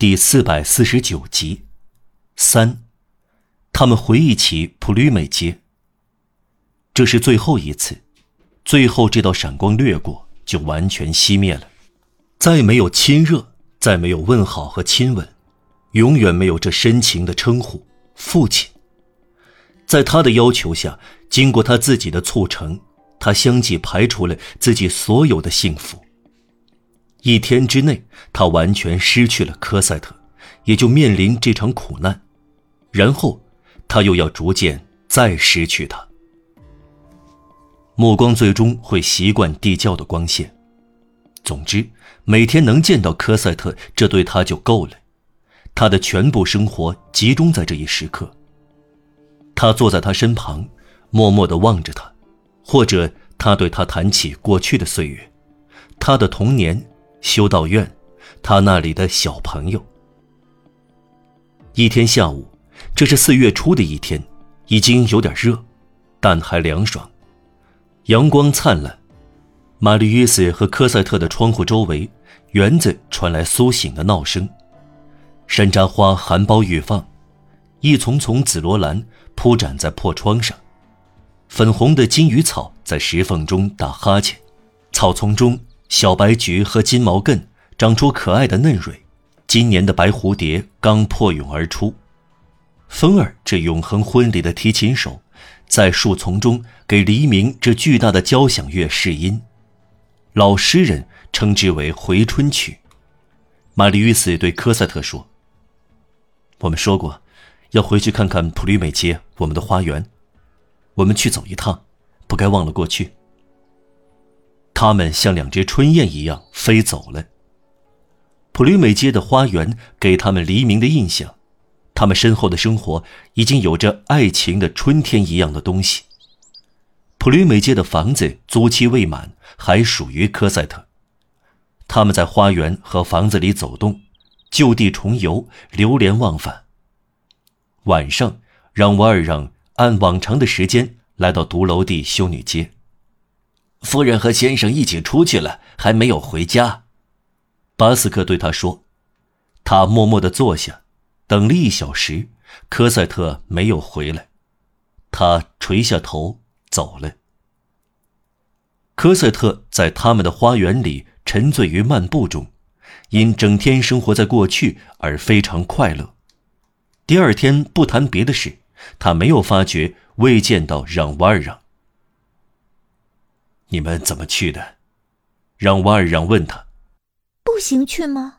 第四百四十九集，三，他们回忆起普吕美街。这是最后一次，最后这道闪光掠过，就完全熄灭了，再没有亲热，再没有问好和亲吻，永远没有这深情的称呼“父亲”。在他的要求下，经过他自己的促成，他相继排除了自己所有的幸福。一天之内，他完全失去了科赛特，也就面临这场苦难。然后，他又要逐渐再失去他。目光最终会习惯地窖的光线。总之，每天能见到科赛特，这对他就够了。他的全部生活集中在这一时刻。他坐在他身旁，默默地望着他，或者他对他谈起过去的岁月，他的童年。修道院，他那里的小朋友。一天下午，这是四月初的一天，已经有点热，但还凉爽，阳光灿烂。玛丽约瑟和科赛特的窗户周围，园子传来苏醒的闹声，山楂花含苞欲放，一丛丛紫罗兰铺展在破窗上，粉红的金鱼草在石缝中打哈欠，草丛中。小白菊和金毛茛长出可爱的嫩蕊，今年的白蝴蝶刚破蛹而出。风儿这永恒婚礼的提琴手，在树丛中给黎明这巨大的交响乐试音。老诗人称之为回春曲。玛丽与斯对科赛特说：“我们说过，要回去看看普吕美街，我们的花园。我们去走一趟，不该忘了过去。”他们像两只春燕一样飞走了。普吕美街的花园给他们黎明的印象，他们身后的生活已经有着爱情的春天一样的东西。普吕美街的房子租期未满，还属于科赛特。他们在花园和房子里走动，就地重游，流连忘返。晚上，让瓦尔让按往常的时间来到独楼地修女街。夫人和先生一起出去了，还没有回家。巴斯克对他说：“他默默地坐下，等了一小时，科赛特没有回来。他垂下头走了。科赛特在他们的花园里沉醉于漫步中，因整天生活在过去而非常快乐。第二天不谈别的事，他没有发觉未见到让瓦尔让。”你们怎么去的？让瓦尔让问他。步行去吗？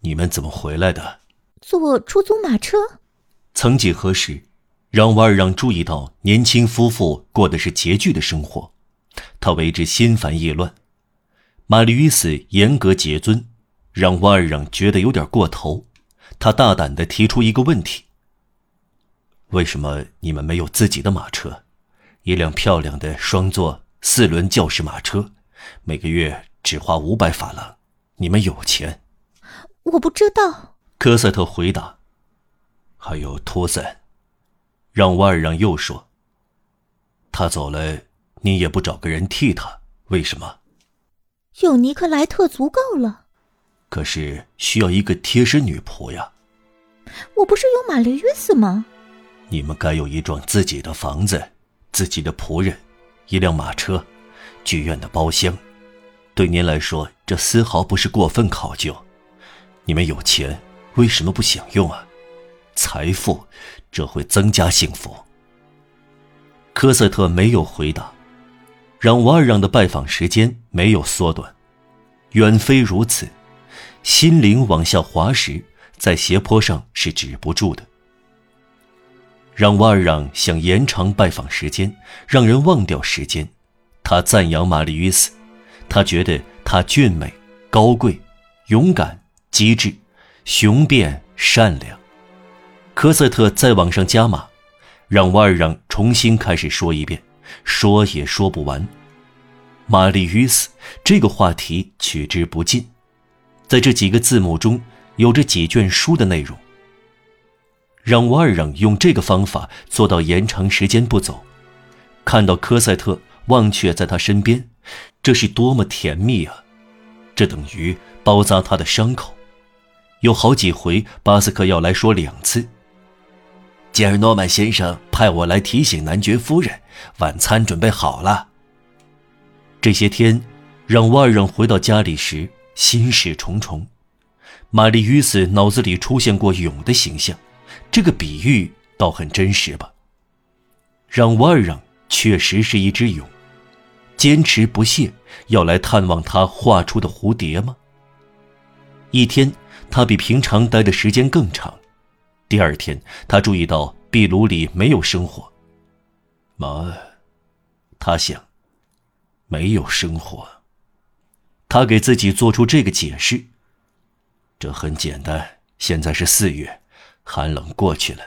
你们怎么回来的？坐出租马车。曾几何时，让瓦尔让注意到年轻夫妇过的是拮据的生活，他为之心烦意乱。玛丽与斯严格节尊，让瓦尔让觉得有点过头。他大胆地提出一个问题：为什么你们没有自己的马车？一辆漂亮的双座。四轮教士马车，每个月只花五百法郎。你们有钱？我不知道。科赛特回答。还有托森，让瓦尔让又说。他走了，你也不找个人替他，为什么？有尼克莱特足够了。可是需要一个贴身女仆呀。我不是有玛丽约斯吗？你们该有一幢自己的房子，自己的仆人。一辆马车，剧院的包厢，对您来说这丝毫不是过分考究。你们有钱，为什么不享用啊？财富，这会增加幸福。科赛特没有回答，让瓦尔让的拜访时间没有缩短，远非如此。心灵往下滑时，在斜坡上是止不住的。让瓦尔让想延长拜访时间，让人忘掉时间。他赞扬玛丽约斯，他觉得她俊美、高贵、勇敢、机智、雄辩、善良。科赛特再往上加码，让瓦尔让重新开始说一遍，说也说不完。玛丽约斯这个话题取之不尽，在这几个字母中有着几卷书的内容。让瓦尔让用这个方法做到延长时间不走，看到科赛特忘却在他身边，这是多么甜蜜啊！这等于包扎他的伤口。有好几回，巴斯克要来说两次。吉尔诺曼先生派我来提醒男爵夫人，晚餐准备好了。这些天，让瓦尔让回到家里时心事重重。玛丽·于斯脑子里出现过蛹的形象，这个比喻倒很真实吧。让瓦尔让确实是一只蛹，坚持不懈要来探望他画出的蝴蝶吗？一天，他比平常待的时间更长。第二天，他注意到壁炉里没有生火。妈，他想，没有生火。他给自己做出这个解释：这很简单。现在是四月，寒冷过去了。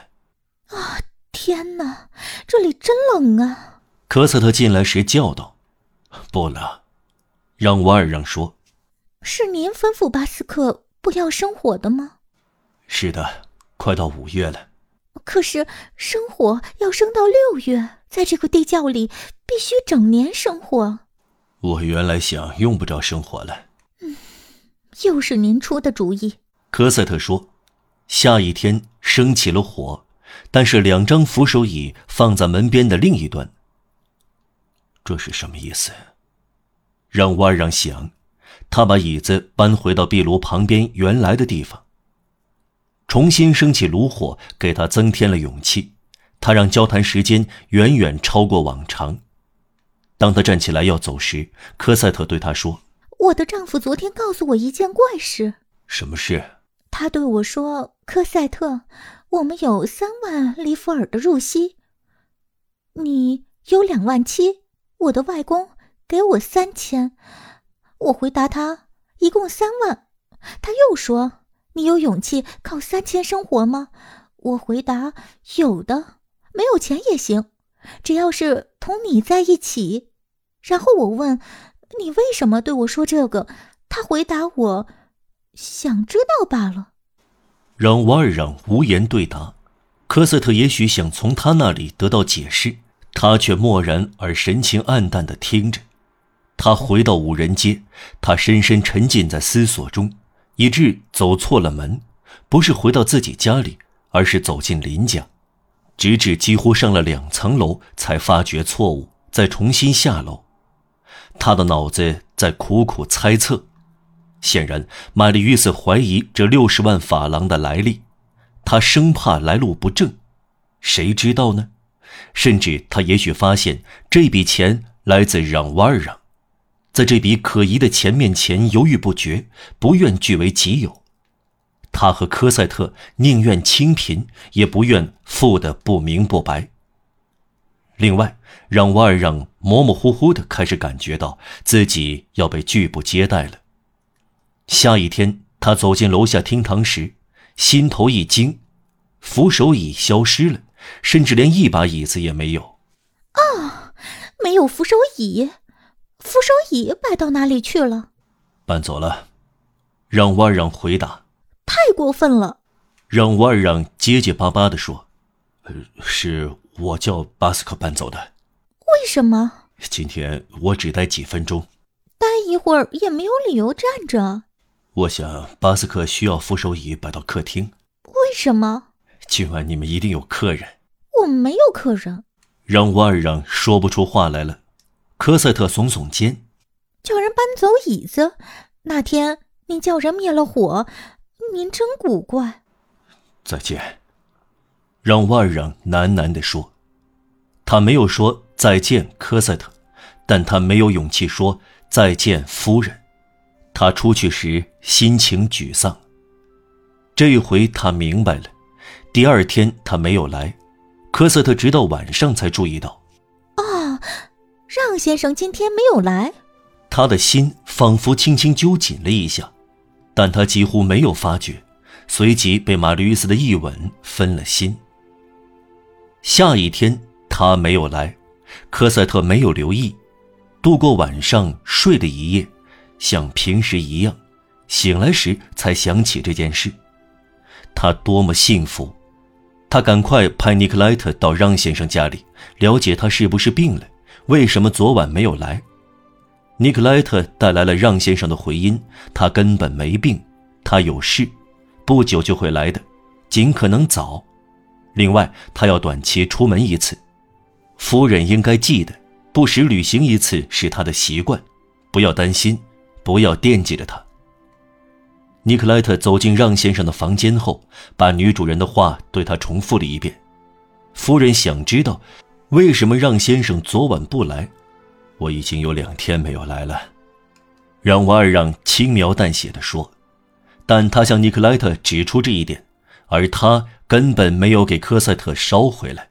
啊，天哪，这里真冷啊！科瑟特进来时叫道：“不冷。”让瓦尔让说：“是您吩咐巴斯克不要生火的吗？”“是的。”快到五月了，可是生火要生到六月，在这个地窖里必须整年生火。我原来想用不着生火了。嗯，又是您出的主意。科赛特说：“下一天升起了火，但是两张扶手椅放在门边的另一端。这是什么意思？”让瓦让想，他把椅子搬回到壁炉旁边原来的地方。重新升起炉火，给他增添了勇气。他让交谈时间远远超过往常。当他站起来要走时，科赛特对他说：“我的丈夫昨天告诉我一件怪事。”“什么事？”他对我说：“科赛特，我们有三万里弗尔的入息，你有两万七，我的外公给我三千。”我回答他：“一共三万。”他又说。你有勇气靠三千生活吗？我回答有的，没有钱也行，只要是同你在一起。然后我问你为什么对我说这个，他回答我想知道罢了。让瓦尔让无言对答，科瑟特也许想从他那里得到解释，他却漠然而神情黯淡的听着。他回到五人街，他深深沉浸在思索中。以致走错了门，不是回到自己家里，而是走进林家，直至几乎上了两层楼，才发觉错误，再重新下楼。他的脑子在苦苦猜测。显然，玛丽·约瑟怀疑这六十万法郎的来历，他生怕来路不正。谁知道呢？甚至他也许发现这笔钱来自让瓦尔让。在这笔可疑的钱面前犹豫不决，不愿据为己有。他和科赛特宁愿清贫，也不愿富得不明不白。另外，让瓦尔让模模糊糊的开始感觉到自己要被拒不接待了。下一天，他走进楼下厅堂时，心头一惊，扶手椅消失了，甚至连一把椅子也没有。啊，没有扶手椅。扶手椅摆到哪里去了？搬走了。让瓦尔让回答。太过分了。让瓦尔让结结巴巴地说：“呃，是我叫巴斯克搬走的。”为什么？今天我只待几分钟。待一会儿也没有理由站着。我想巴斯克需要扶手椅摆到客厅。为什么？今晚你们一定有客人。我们没有客人。让瓦尔让说不出话来了。科赛特耸耸肩，叫人搬走椅子。那天您叫人灭了火，您真古怪。再见，让万让喃喃地说。他没有说再见，科赛特，但他没有勇气说再见，夫人。他出去时心情沮丧。这一回他明白了。第二天他没有来，科赛特直到晚上才注意到。让先生今天没有来，他的心仿佛轻轻揪紧了一下，但他几乎没有发觉，随即被玛丽斯的一吻分了心。下一天他没有来，科赛特没有留意，度过晚上睡了一夜，像平时一样，醒来时才想起这件事，他多么幸福！他赶快派尼克莱特到让先生家里，了解他是不是病了。为什么昨晚没有来？尼克莱特带来了让先生的回音：他根本没病，他有事，不久就会来的，尽可能早。另外，他要短期出门一次。夫人应该记得，不时旅行一次是他的习惯。不要担心，不要惦记着他。尼克莱特走进让先生的房间后，把女主人的话对他重复了一遍。夫人想知道，为什么让先生昨晚不来？我已经有两天没有来了。让瓦尔让轻描淡写的说，但他向尼克莱特指出这一点，而他根本没有给科赛特捎回来。